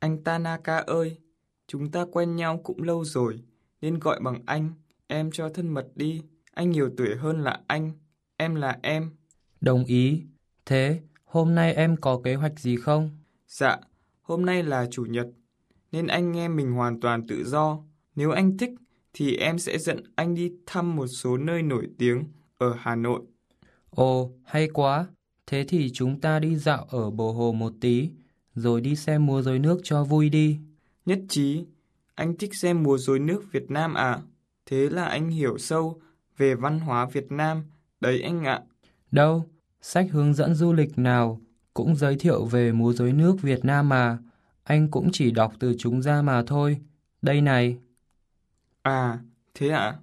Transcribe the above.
Anh Tanaka ơi, chúng ta quen nhau cũng lâu rồi, nên gọi bằng anh, em cho thân mật đi. Anh nhiều tuổi hơn là anh, em là em. Đồng ý. Thế, hôm nay em có kế hoạch gì không? Dạ, hôm nay là chủ nhật, nên anh nghe mình hoàn toàn tự do. Nếu anh thích, thì em sẽ dẫn anh đi thăm một số nơi nổi tiếng ở Hà Nội. Ồ, hay quá. Thế thì chúng ta đi dạo ở bờ hồ một tí, rồi đi xem múa rối nước cho vui đi. Nhất trí, anh thích xem múa rối nước Việt Nam à? Thế là anh hiểu sâu về văn hóa Việt Nam, đấy anh ạ. Đâu, sách hướng dẫn du lịch nào cũng giới thiệu về múa rối nước Việt Nam mà. Anh cũng chỉ đọc từ chúng ra mà thôi. Đây này. À, thế ạ? À?